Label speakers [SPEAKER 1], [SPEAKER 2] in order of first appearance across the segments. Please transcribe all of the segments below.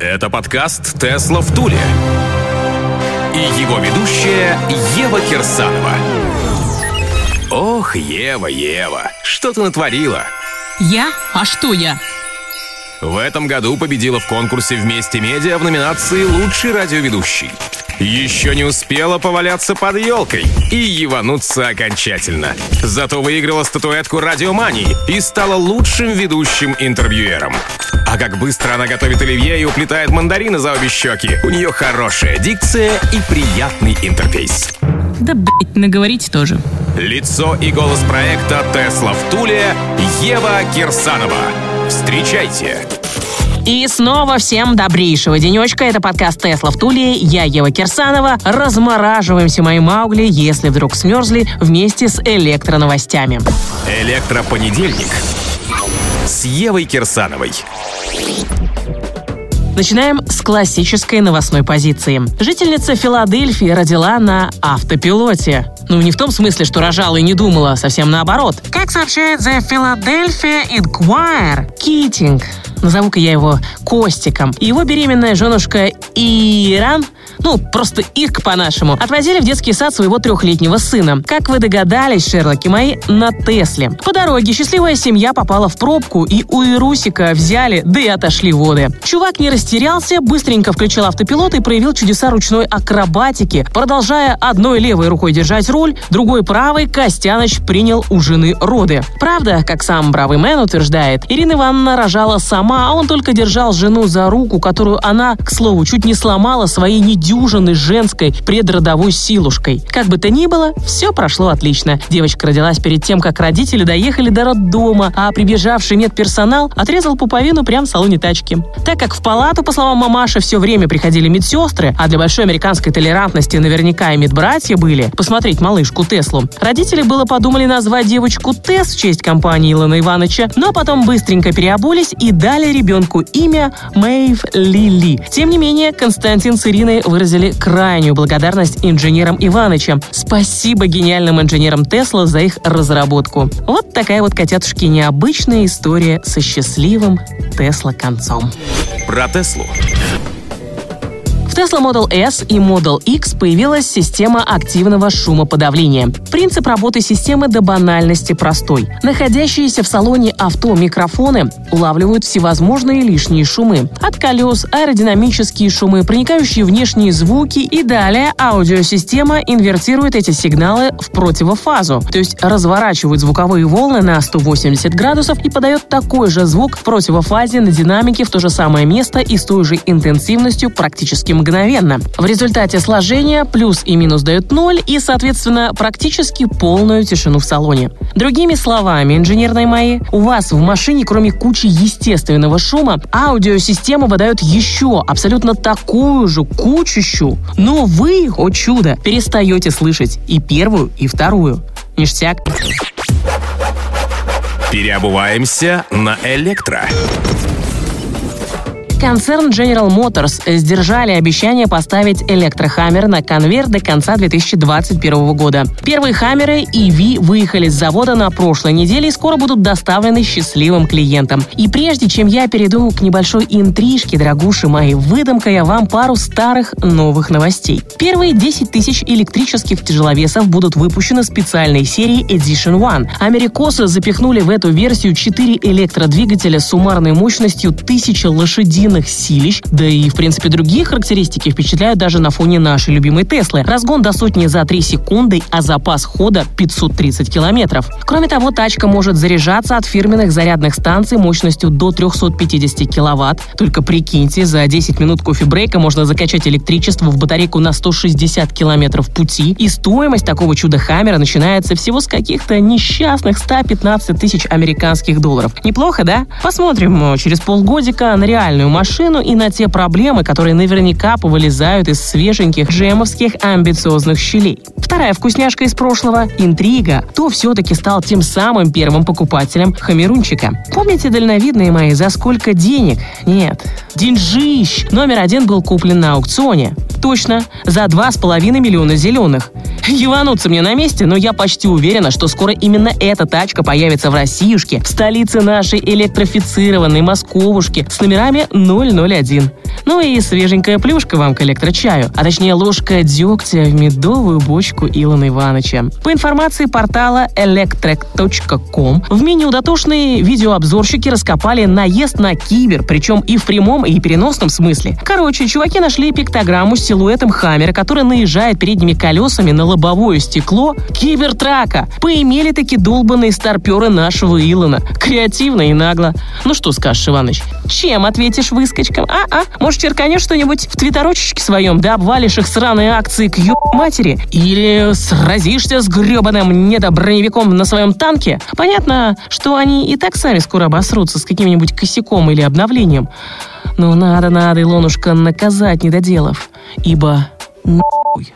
[SPEAKER 1] Это подкаст «Тесла в Туле». И его ведущая Ева Кирсанова. Ох, Ева, Ева, что ты натворила?
[SPEAKER 2] Я? А что я?
[SPEAKER 1] В этом году победила в конкурсе «Вместе медиа» в номинации «Лучший радиоведущий». Еще не успела поваляться под елкой и евануться окончательно. Зато выиграла статуэтку радиомании и стала лучшим ведущим интервьюером. А как быстро она готовит оливье и уплетает мандарины за обе щеки. У нее хорошая дикция и приятный интерфейс.
[SPEAKER 2] Да, блять, наговорите тоже.
[SPEAKER 1] Лицо и голос проекта «Тесла в Туле» Ева Кирсанова. Встречайте!
[SPEAKER 2] И снова всем добрейшего денечка. Это подкаст «Тесла в Туле». Я Ева Кирсанова. Размораживаемся, мои маугли, если вдруг смерзли, вместе с электроновостями.
[SPEAKER 1] Электропонедельник с Евой Кирсановой.
[SPEAKER 2] Начинаем с классической новостной позиции. Жительница Филадельфии родила на автопилоте. Ну, не в том смысле, что рожала и не думала, совсем наоборот. Как сообщает The Philadelphia Inquirer, Китинг, назову-ка я его Костиком, его беременная женушка Иран ну, просто Ирк по-нашему, отвозили в детский сад своего трехлетнего сына. Как вы догадались, Шерлоки мои, на Тесле. По дороге счастливая семья попала в пробку, и у Ирусика взяли, да и отошли воды. Чувак не растерялся, быстренько включил автопилот и проявил чудеса ручной акробатики. Продолжая одной левой рукой держать руль, другой правой Костяныч принял у жены роды. Правда, как сам бравый мэн утверждает, Ирина Ивановна рожала сама, а он только держал жену за руку, которую она, к слову, чуть не сломала своей дюжины женской предродовой силушкой. Как бы то ни было, все прошло отлично. Девочка родилась перед тем, как родители доехали до роддома, а прибежавший медперсонал отрезал пуповину прямо в салоне тачки. Так как в палату, по словам мамаши, все время приходили медсестры, а для большой американской толерантности наверняка и медбратья были, посмотреть малышку Теслу, родители было подумали назвать девочку Тес в честь компании Илона Ивановича, но потом быстренько переобулись и дали ребенку имя Мэйв Лили. Тем не менее, Константин с Ириной выразили крайнюю благодарность инженерам Иваныча. Спасибо гениальным инженерам Тесла за их разработку. Вот такая вот, котятушки, необычная история со счастливым Тесла концом.
[SPEAKER 1] Про Теслу.
[SPEAKER 2] Tesla Model S и Model X появилась система активного шумоподавления. Принцип работы системы до банальности простой. Находящиеся в салоне авто микрофоны улавливают всевозможные лишние шумы. От колес, аэродинамические шумы, проникающие внешние звуки и далее аудиосистема инвертирует эти сигналы в противофазу, то есть разворачивает звуковые волны на 180 градусов и подает такой же звук в противофазе на динамике в то же самое место и с той же интенсивностью практически мгновенно мгновенно. В результате сложения плюс и минус дают ноль и, соответственно, практически полную тишину в салоне. Другими словами, инженерные мои, у вас в машине, кроме кучи естественного шума, аудиосистема выдает еще абсолютно такую же кучищу, но вы, о чудо, перестаете слышать и первую, и вторую. Ништяк.
[SPEAKER 1] Переобуваемся на электро.
[SPEAKER 2] Концерн General Motors сдержали обещание поставить электрохаммер на конвейер до конца 2021 года. Первые хаммеры EV выехали с завода на прошлой неделе и скоро будут доставлены счастливым клиентам. И прежде чем я перейду к небольшой интрижке, дорогуши мои, выдам-ка я вам пару старых новых новостей. Первые 10 тысяч электрических тяжеловесов будут выпущены специальной серии Edition One. Америкосы запихнули в эту версию 4 электродвигателя с суммарной мощностью 1000 лошадиных спортивных силищ, да и, в принципе, другие характеристики впечатляют даже на фоне нашей любимой Теслы. Разгон до сотни за 3 секунды, а запас хода 530 километров. Кроме того, тачка может заряжаться от фирменных зарядных станций мощностью до 350 киловатт. Только прикиньте, за 10 минут кофе-брейка можно закачать электричество в батарейку на 160 километров пути, и стоимость такого чуда-хаммера начинается всего с каких-то несчастных 115 тысяч американских долларов. Неплохо, да? Посмотрим через полгодика на реальную машину и на те проблемы, которые наверняка повылезают из свеженьких джемовских амбициозных щелей. Вторая вкусняшка из прошлого – интрига. Кто все-таки стал тем самым первым покупателем хамерунчика? Помните дальновидные мои, за сколько денег? Нет. Деньжищ! Номер один был куплен на аукционе. Точно, за 2,5 миллиона зеленых. Евануться мне на месте, но я почти уверена, что скоро именно эта тачка появится в Россиюшке, в столице нашей электрифицированной Московушки с номерами 001. Ну и свеженькая плюшка вам к электрочаю, а точнее ложка дегтя в медовую бочку Илона Ивановича. По информации портала electrek.com, в меню дотошные видеообзорщики раскопали наезд на кибер, причем и в прямом, и переносном смысле. Короче, чуваки нашли пиктограмму с силуэтом Хаммера, который наезжает передними колесами на лобовое стекло кибертрака. Поимели таки долбанные старперы нашего Илона. Креативно и нагло. Ну что скажешь, Иваныч? Чем ответишь выскочкам? А-а? Может, черканешь что-нибудь в твиттерочечке своем, да обвалишь их сраные акции к ё матери? Или сразишься с гребаным недоброневиком на своем танке? Понятно, что они и так сами скоро обосрутся с каким-нибудь косяком или обновлением. Но надо, надо, Илонушка, наказать недоделов. Ибо нахуй.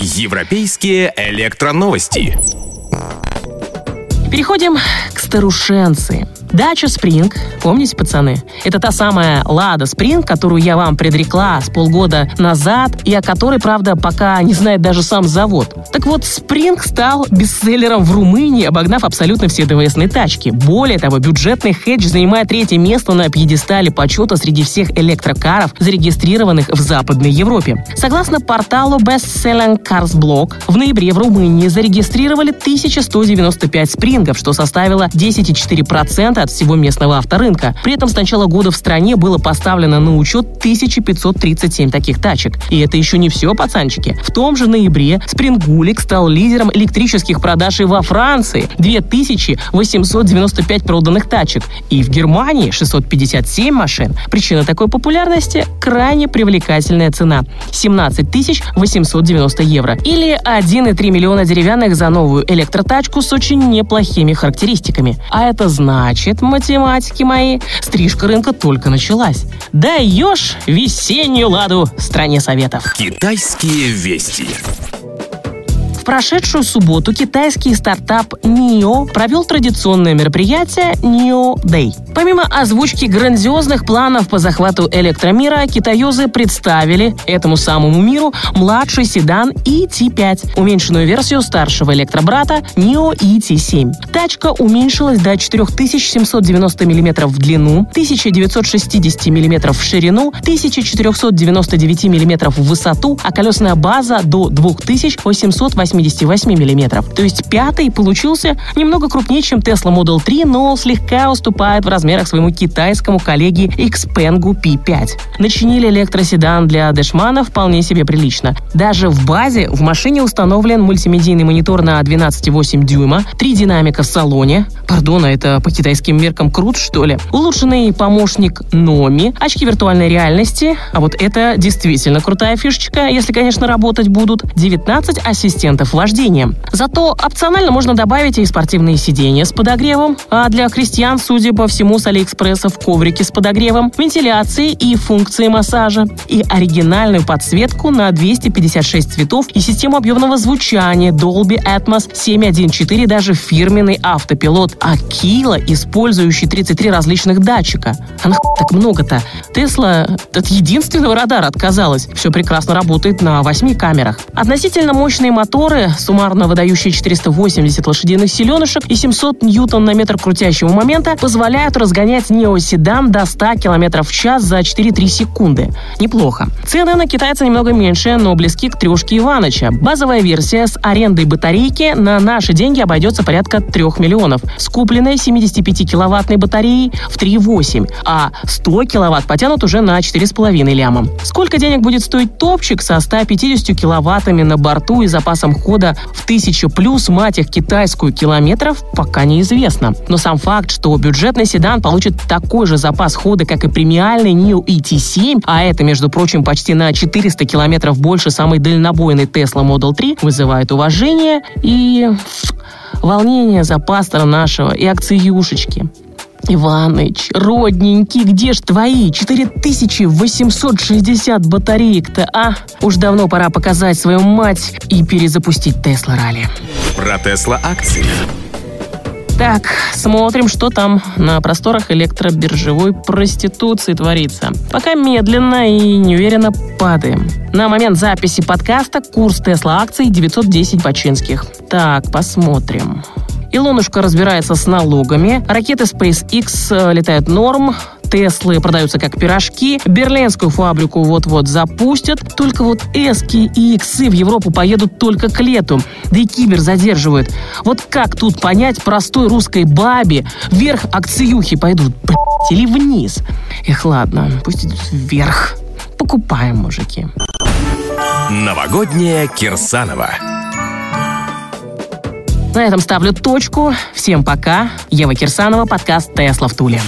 [SPEAKER 1] Европейские электроновости.
[SPEAKER 2] Переходим к старушенции. Дача Спринг, помните, пацаны? Это та самая Лада Спринг, которую я вам предрекла с полгода назад, и о которой, правда, пока не знает даже сам завод. Так вот, Спринг стал бестселлером в Румынии, обогнав абсолютно все ДВСные тачки. Более того, бюджетный хедж занимает третье место на пьедестале почета среди всех электрокаров, зарегистрированных в Западной Европе. Согласно порталу Best Selling Cars Blog, в ноябре в Румынии зарегистрировали 1195 спрингов, что составило 10,4% от всего местного авторынка. При этом с начала года в стране было поставлено на учет 1537 таких тачек. И это еще не все, пацанчики. В том же ноябре Спрингулик стал лидером электрических продаж и во Франции. 2895 проданных тачек. И в Германии 657 машин. Причина такой популярности – крайне привлекательная цена – 17 890 евро. Или 1,3 миллиона деревянных за новую электротачку с очень неплохими характеристиками. А это значит, Значит, математики мои, стрижка рынка только началась. Даешь весеннюю ладу стране советов.
[SPEAKER 1] Китайские вести
[SPEAKER 2] прошедшую субботу китайский стартап NIO провел традиционное мероприятие NIO Day. Помимо озвучки грандиозных планов по захвату электромира, китаёзы представили этому самому миру младший седан ET5, уменьшенную версию старшего электробрата NIO ET7. Тачка уменьшилась до 4790 мм в длину, 1960 мм в ширину, 1499 мм в высоту, а колесная база до 2880 88 мм. То есть пятый получился немного крупнее, чем Tesla Model 3, но слегка уступает в размерах своему китайскому коллеге Xpeng P5. Начинили электроседан для дэшмана вполне себе прилично. Даже в базе в машине установлен мультимедийный монитор на 12,8 дюйма, три динамика в салоне. Пардон, а это по китайским меркам крут, что ли? Улучшенный помощник Номи, очки виртуальной реальности, а вот это действительно крутая фишечка, если, конечно, работать будут. 19 ассистентов ассистентов вождения. Зато опционально можно добавить и спортивные сиденья с подогревом, а для крестьян, судя по всему, с Алиэкспресса в коврике с подогревом, вентиляции и функции массажа, и оригинальную подсветку на 256 цветов и систему объемного звучания Dolby Atmos 7.1.4, даже фирменный автопилот Акила, использующий 33 различных датчика. А нахуй так много-то? Тесла от единственного радара отказалась. Все прекрасно работает на 8 камерах. Относительно мощные моторы моторы, суммарно выдающие 480 лошадиных силенышек и 700 ньютон на метр крутящего момента, позволяют разгонять неоседан до 100 км в час за 4-3 секунды. Неплохо. Цены на китайца немного меньше, но близки к трешке Иваныча. Базовая версия с арендой батарейки на наши деньги обойдется порядка 3 миллионов. С купленной 75-киловаттной батареей в 3,8, а 100 киловатт потянут уже на 4,5 ляма. Сколько денег будет стоить топчик со 150 киловаттами на борту и запасом хода хода в тысячу плюс, мать их, китайскую километров, пока неизвестно. Но сам факт, что бюджетный седан получит такой же запас хода, как и премиальный NIO ET7, а это, между прочим, почти на 400 километров больше самой дальнобойной Tesla Model 3, вызывает уважение и волнение за пастора нашего и акциюшечки. Иваныч, родненький, где ж твои 4860 батареек-то, а? Уж давно пора показать свою мать и перезапустить Тесла Ралли.
[SPEAKER 1] Про Тесла акции.
[SPEAKER 2] Так, смотрим, что там на просторах электробиржевой проституции творится. Пока медленно и неуверенно падаем. На момент записи подкаста курс Тесла акций 910 бачинских. Так, посмотрим. Илонушка разбирается с налогами. Ракеты SpaceX э, летают норм. Теслы продаются как пирожки, берлинскую фабрику вот-вот запустят, только вот эски и иксы в Европу поедут только к лету, да и кибер задерживают. Вот как тут понять простой русской бабе, вверх акциюхи пойдут, блядь, или вниз? Эх, ладно, пусть идут вверх. Покупаем, мужики.
[SPEAKER 1] Новогодняя Кирсанова.
[SPEAKER 2] На этом ставлю точку. Всем пока. Ева Кирсанова, подкаст «Тесла в Туле».